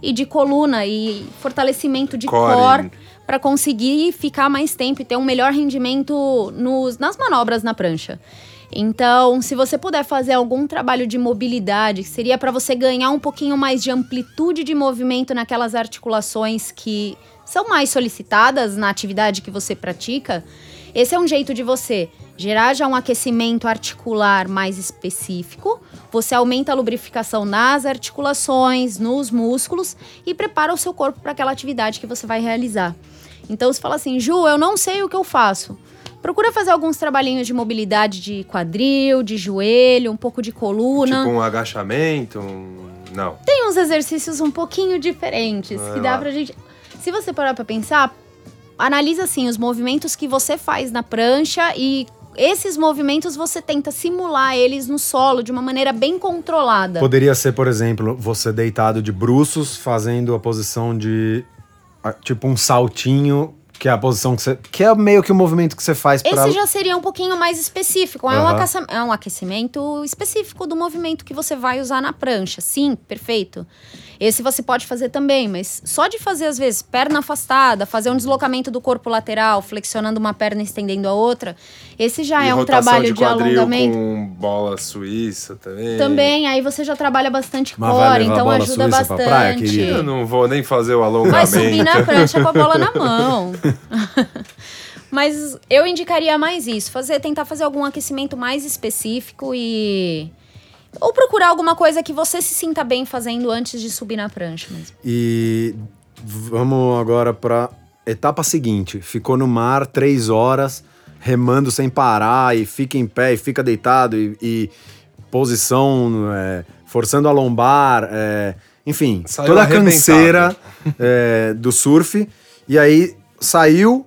e de coluna e fortalecimento de Core. core para conseguir ficar mais tempo e ter um melhor rendimento nos, nas manobras na prancha. Então, se você puder fazer algum trabalho de mobilidade, que seria para você ganhar um pouquinho mais de amplitude de movimento naquelas articulações que são mais solicitadas na atividade que você pratica, esse é um jeito de você gerar já um aquecimento articular mais específico. Você aumenta a lubrificação nas articulações, nos músculos e prepara o seu corpo para aquela atividade que você vai realizar. Então, você fala assim, Ju, eu não sei o que eu faço. Procura fazer alguns trabalhinhos de mobilidade de quadril, de joelho, um pouco de coluna. Tipo um agachamento, um... Não. Tem uns exercícios um pouquinho diferentes Vai que dá lá. pra gente. Se você parar pra pensar, analisa assim os movimentos que você faz na prancha e esses movimentos você tenta simular eles no solo de uma maneira bem controlada. Poderia ser, por exemplo, você deitado de bruços, fazendo a posição de. Tipo um saltinho, que é a posição que você. Que é meio que o movimento que você faz pra. Esse já seria um pouquinho mais específico. É, um é um aquecimento específico do movimento que você vai usar na prancha. Sim, perfeito. Esse você pode fazer também, mas só de fazer, às vezes, perna afastada, fazer um deslocamento do corpo lateral, flexionando uma perna e estendendo a outra, esse já E é um trabalho de, quadril alongamento. com bola suíça também. Também, aí você já trabalha bastante Mas vai core, levar então bola ajuda suíça pra bastante. praia, querida? Eu não vou nem fazer o Vai alongamento. subir na prancha com a bola na mão. Mas eu indicaria mais isso, fazer, tentar fazer algum aquecimento mais específico e ou procurar alguma coisa que você se sinta bem fazendo antes de subir na prancha mesmo. E vamos agora pra etapa seguinte. Ficou no mar três horas, remando sem parar, e fica em pé, e fica deitado, e, e posição, é, forçando a lombar, é, enfim, Saiu toda a canseira é, do surf. E aí saiu,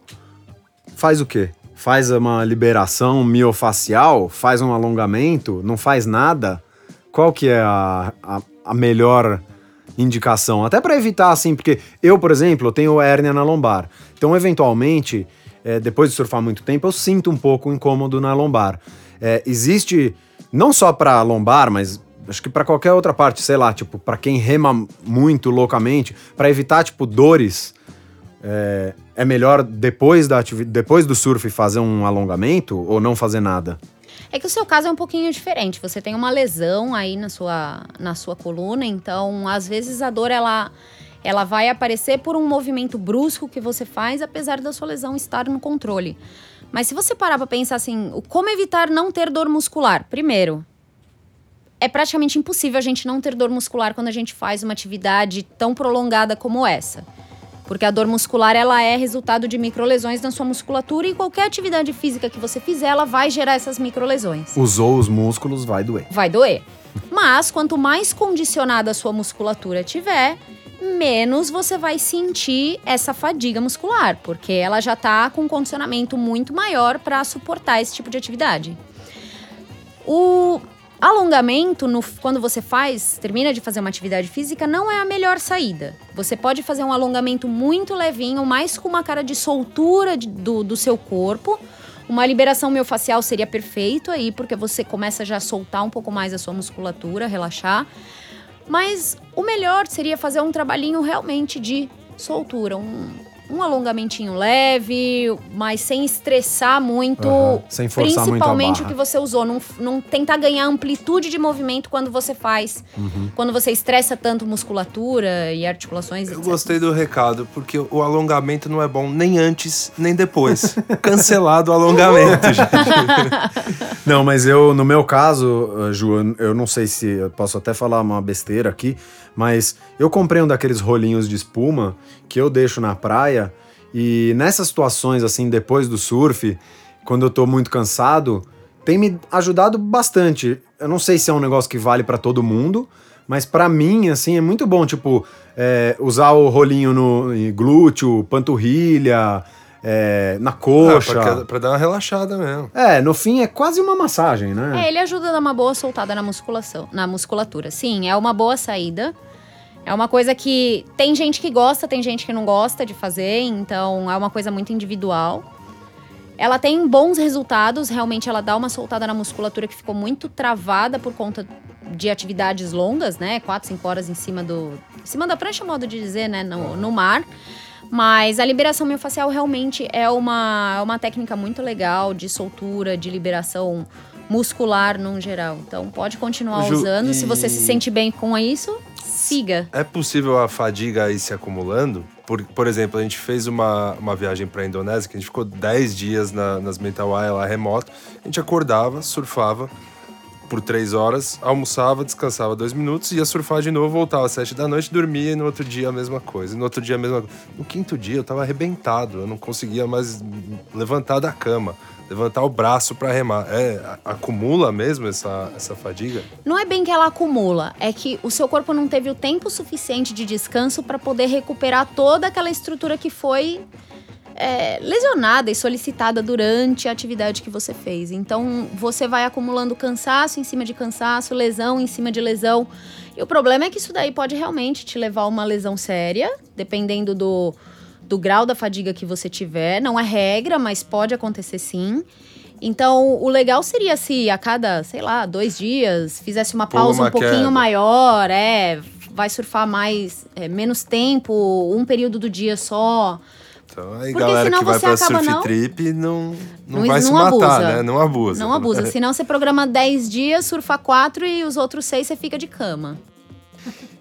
faz o quê? Faz uma liberação miofacial, faz um alongamento, não faz nada. Qual que é a, a, a melhor indicação? Até para evitar, assim, porque eu, por exemplo, tenho hérnia na lombar. Então, eventualmente, é, depois de surfar muito tempo, eu sinto um pouco incômodo na lombar. É, existe, não só para lombar, mas acho que para qualquer outra parte, sei lá, tipo, para quem rema muito loucamente, para evitar, tipo, dores é, é melhor depois, da depois do surf fazer um alongamento ou não fazer nada? É que o seu caso é um pouquinho diferente. Você tem uma lesão aí na sua, na sua coluna, então às vezes a dor ela, ela vai aparecer por um movimento brusco que você faz, apesar da sua lesão estar no controle. Mas se você parar pra pensar assim, como evitar não ter dor muscular? Primeiro, é praticamente impossível a gente não ter dor muscular quando a gente faz uma atividade tão prolongada como essa. Porque a dor muscular ela é resultado de microlesões na sua musculatura e qualquer atividade física que você fizer, ela vai gerar essas microlesões. Usou os músculos, vai doer. Vai doer. Mas quanto mais condicionada a sua musculatura tiver, menos você vai sentir essa fadiga muscular, porque ela já tá com um condicionamento muito maior para suportar esse tipo de atividade. O alongamento, no- quando você faz, termina de fazer uma atividade física, não é a melhor saída. Você pode fazer um alongamento muito levinho, mais com uma cara de soltura de- do, do seu corpo. Uma liberação miofascial seria perfeito aí, porque você começa já a soltar um pouco mais a sua musculatura, relaxar. Mas o melhor seria fazer um trabalhinho realmente de soltura, um um alongamentinho leve, mas sem estressar muito, Aham, sem forçar muito a principalmente o barra. que você usou. Não, não tentar ganhar amplitude de movimento quando você faz, quando você estressa tanto musculatura e articulações, Eu etc. gostei do recado, porque o alongamento não é bom nem antes, nem depois. Cancelado o alongamento, gente. Não, mas eu, no meu caso, eh, Ju, eu não sei se eu posso até falar uma besteira aqui, mas eu comprei um daqueles rolinhos de espuma que eu deixo na praia e nessas situações, assim, depois do surf, quando eu tô muito cansado, tem me ajudado bastante. Eu não sei se é um negócio que vale pra todo mundo, mas pra mim, assim, é muito bom, tipo, eh, usar o rolinho no em glúteo, panturrilha, eh, na Ah, coxa. pra, pra dar uma relaxada mesmo. É, no fim é quase uma massagem, né? É, ele ajuda a dar uma boa soltada na musculação, na musculatura. Sim, é uma boa saída. É uma coisa que tem gente que gosta, tem gente que não gosta de fazer, então é uma coisa muito individual. Ela tem bons resultados, realmente ela dá uma soltada na musculatura que ficou muito travada por conta de atividades longas, né? 4, 5 horas em cima do. Em cima da prancha, modo de dizer, né? No, no mar. Mas a liberação miofascial realmente é uma, é uma técnica muito legal de soltura, de liberação muscular no geral. Então pode continuar Ju, usando. Se você e- se sente bem com isso, siga. É possível a fadiga ir se acumulando? Por, por exemplo, a gente fez uma, uma viagem para a Indonésia, que a gente ficou 10 dias na, nas Mentawai lá remoto. A gente acordava, surfava por 3 horas, almoçava, descansava dois minutos, ia surfar de novo, voltava às 7 da noite, dormia e no outro dia a mesma coisa. E no outro dia a mesma coisa. No quinto dia eu tava arrebentado, eu não conseguia mais levantar da cama, levantar o braço para remar. É, acumula mesmo essa, essa fadiga? Não é bem que ela acumula, é que o seu corpo não teve o tempo suficiente de descanso para poder recuperar toda aquela estrutura que foi é, lesionada e solicitada durante a atividade que você fez. Então você vai acumulando cansaço em cima de cansaço, lesão em cima de lesão. E o problema é que isso daí pode realmente te levar a uma lesão séria, dependendo do, do grau da fadiga que você tiver. Não é regra, mas pode acontecer sim. Então, o legal seria se a cada, sei lá, dois dias fizesse uma pausa uma um pouquinho queda. maior, é, vai surfar mais, é, menos tempo, um período do dia só. Então aí Porque galera senão que vai você pra acaba surf não- trip não, não, Não- vai se não matar, abusa. né? Não abusa. Não abusa. Senão você programa 10 dias, surfa 4 e os outros 6 você fica de cama.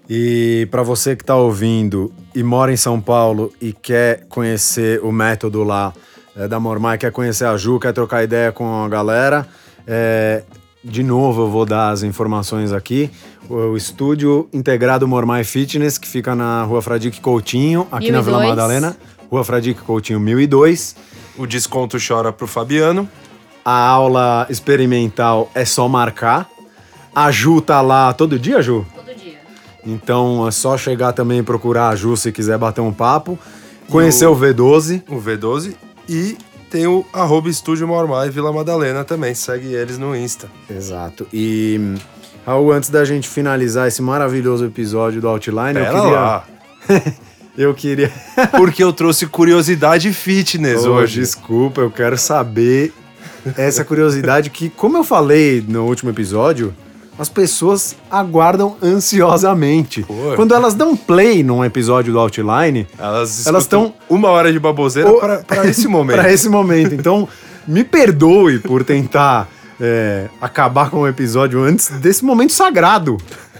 E para você que tá ouvindo e mora em São Paulo e quer conhecer o método lá é, da Mormai, quer conhecer a Ju, quer trocar ideia com a galera, é, de novo eu vou dar as informações aqui. O, o estúdio integrado Mormai Fitness, que fica na rua Fradique Coutinho, aqui na Vila 1002. Madalena. Rua Fradique Coutinho 1002. O desconto chora pro Fabiano. A aula experimental é só marcar. A Ju tá lá todo dia, Ju? Então é só chegar também e procurar a Ju se quiser bater um papo. Conhecer o V12. o V12 e tem o arroba Estúdio Mormai Vila Madalena também. Segue eles no Insta. Exato. E, Raul, antes da gente finalizar esse maravilhoso episódio do Outline, eu Pera queria. lá. Eu queria. Porque eu trouxe curiosidade fitness Oh, hoje. Desculpa, eu quero saber essa curiosidade que, como eu falei no último episódio, as pessoas aguardam ansiosamente. Pô. Quando elas dão play num episódio do Outline, Elas, Elas escutam tão- uma hora de baboseira para, para esse momento. Pra esse momento. Então, me perdoe por tentar é, acabar com o episódio antes desse momento sagrado.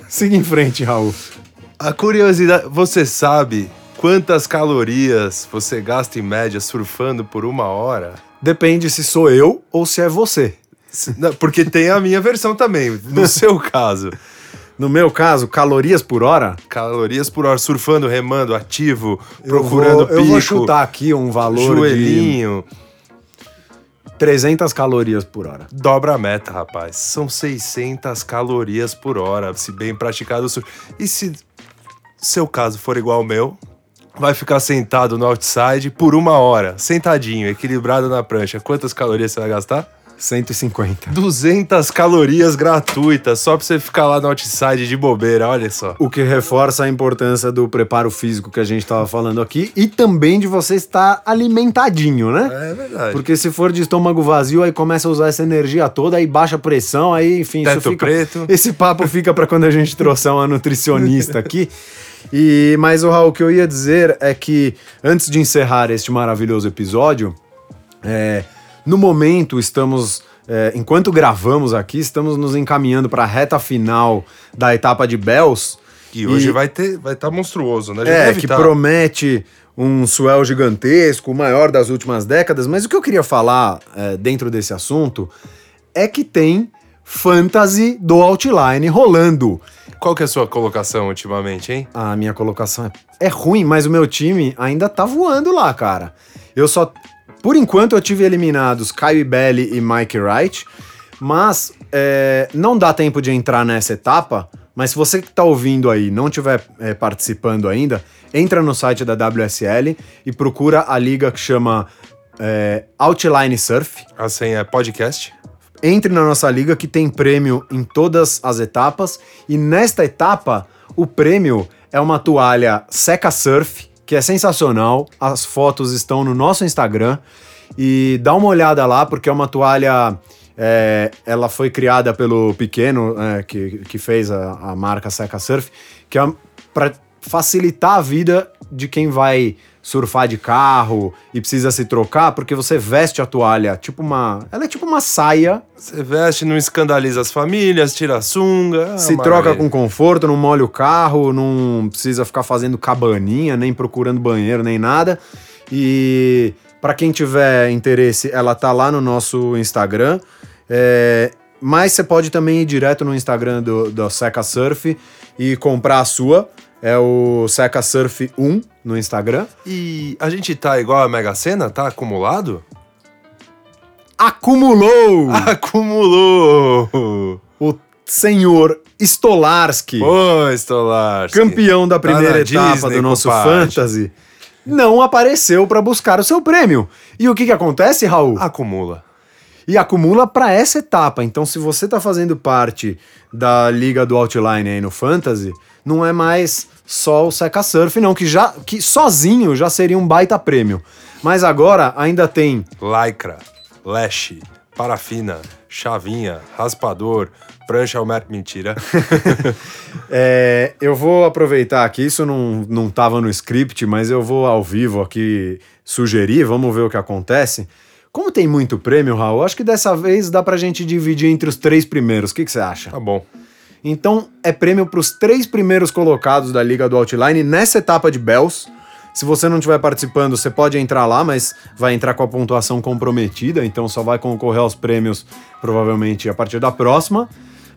Siga em frente, Raul. A curiosidade, você sabe quantas calorias você gasta em média surfando por uma hora? Depende se sou eu ou se é você. Porque tem a minha versão também, no seu caso. No meu caso, calorias por hora. Calorias por hora, surfando, remando, ativo, eu procurando vou, pico, Eu vou chutar aqui um valor joelhinho. de 300 calorias por hora. Dobra a meta, rapaz. São 600 calorias por hora, se bem praticado o surf. E se seu caso for igual ao meu, vai ficar sentado no outside por uma hora, sentadinho, equilibrado na prancha. Quantas calorias você vai gastar? 150. 200 calorias gratuitas, só pra você ficar lá no outside de bobeira, olha só. O que reforça a importância do preparo físico que a gente estava falando aqui e também de você estar alimentadinho, né? É verdade. Porque se for de estômago vazio, aí começa a usar essa energia toda, aí baixa a pressão, aí, enfim, Teto isso fica. preto. Esse papo fica para quando a gente trouxer uma nutricionista aqui. E, mas, o Raul, o que eu ia dizer é que, antes de encerrar este maravilhoso episódio, é, no momento estamos. é, enquanto gravamos aqui, estamos nos encaminhando para a reta final da etapa de Bells. E hoje vai ter, vai estar monstruoso, né? É, que tá. promete um swell gigantesco, o maior das últimas décadas. Mas o que eu queria falar é, dentro desse assunto é que tem fantasy do Outline rolando. Qual que é a sua colocação ultimamente, hein? A minha colocação é, é ruim, mas o meu time ainda tá voando lá, cara. Eu só. Por enquanto eu tive eliminados Kyle Belly e Mike Wright, mas é, não dá tempo de entrar nessa etapa. Mas se você que tá ouvindo aí não estiver participando ainda, entra no site da WSL e procura a liga que chama é, Outline Surf. A senha é podcast. Entre na nossa liga que tem prêmio em todas as etapas. E nesta etapa, o prêmio é uma toalha Seca Surf, que é sensacional. As fotos estão no nosso Instagram. E dá uma olhada lá, porque é uma toalha. é, ela foi criada pelo Pequeno, é, que, que fez a, a marca Seca Surf, que é para facilitar a vida de quem vai surfar de carro e precisa se trocar, porque você veste a toalha, tipo uma. Ela é tipo uma saia Você veste, não escandaliza as famílias, tira a sunga. ah, se maravilha. troca com conforto, não molha o carro, não precisa ficar fazendo cabaninha, nem procurando banheiro, nem nada. E para quem tiver interesse, ela tá lá no nosso Instagram. É, mas você pode também ir direto no Instagram do, do Seca Surf e comprar a sua. É o Seca Surf 1 no Instagram. E a gente tá igual a Mega Sena? Tá acumulado? Acumulou Acumulou! o senhor Stolarski. Ô, Stolarski. campeão da Tá primeira etapa Disney, do nosso compadre. Fantasy, não apareceu para buscar o seu prêmio. E o que que acontece, Raul? Acumula. E acumula para essa etapa. Então, se você tá fazendo parte da liga do Outline aí no Fantasy, não é mais só o Seca Surf, não, que já que sozinho já seria um baita prêmio. Mas agora ainda tem Lycra, Lash, parafina, chavinha, raspador, prancha Almer... Mentira. É, eu vou aproveitar aqui, isso não, não tava no script, mas eu vou ao vivo aqui sugerir, vamos ver o que acontece. Como tem muito prêmio, Raul, acho que dessa vez dá pra gente dividir entre os três primeiros. O que, você acha? tá bom. Então, é prêmio pros três primeiros colocados da Liga do Outline nessa etapa de Bells. Se você não estiver participando, você pode entrar lá, mas vai entrar com a pontuação comprometida, então só vai concorrer aos prêmios provavelmente a partir da próxima.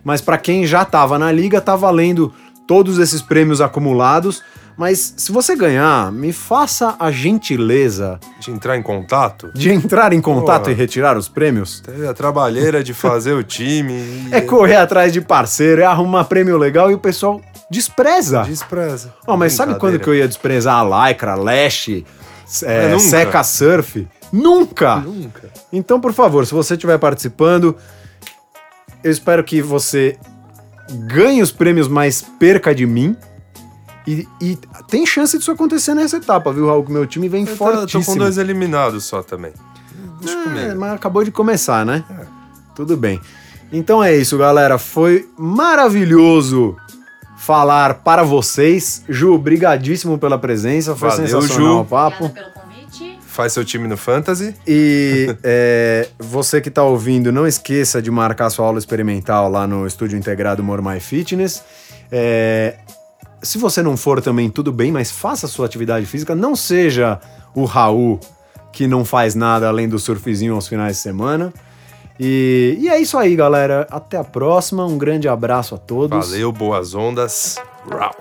Mas para quem já estava na liga, tá valendo todos esses prêmios acumulados. Mas se você ganhar, me faça a gentileza De entrar em contato. de entrar em contato Boa. e retirar os prêmios. Teve a trabalheira de fazer o time. É correr atrás de parceiro, é arrumar prêmio legal e o pessoal despreza. Despreza. Ó, mas sabe quando que eu ia desprezar a Lycra, Lash, é, É. Seca Surf? Nunca! Nunca. Então, por favor, se você estiver participando, eu espero que você ganhe os prêmios, mas perca de mim. E, e tem chance disso acontecer nessa etapa, viu, Raul? Que meu time vem Eu tô, fortíssimo. tô com dois eliminados só também. Deixa É, comigo. mas acabou de começar, né? É. Tudo bem. Então é isso, galera. Foi maravilhoso falar para vocês. Ju, brigadíssimo pela presença. Foi Valeu, sensacional Ju. o papo. pelo convite. Faz seu time no Fantasy. E é, você que está ouvindo, não esqueça de marcar sua aula experimental lá no Estúdio Integrado More My Fitness. É, se você não for também, tudo bem, mas faça sua atividade física. Não seja o Raul que não faz nada além do surfzinho aos finais de semana. E, e é isso aí, galera. Até a próxima. Um grande abraço a todos. Valeu, boas ondas. Rau.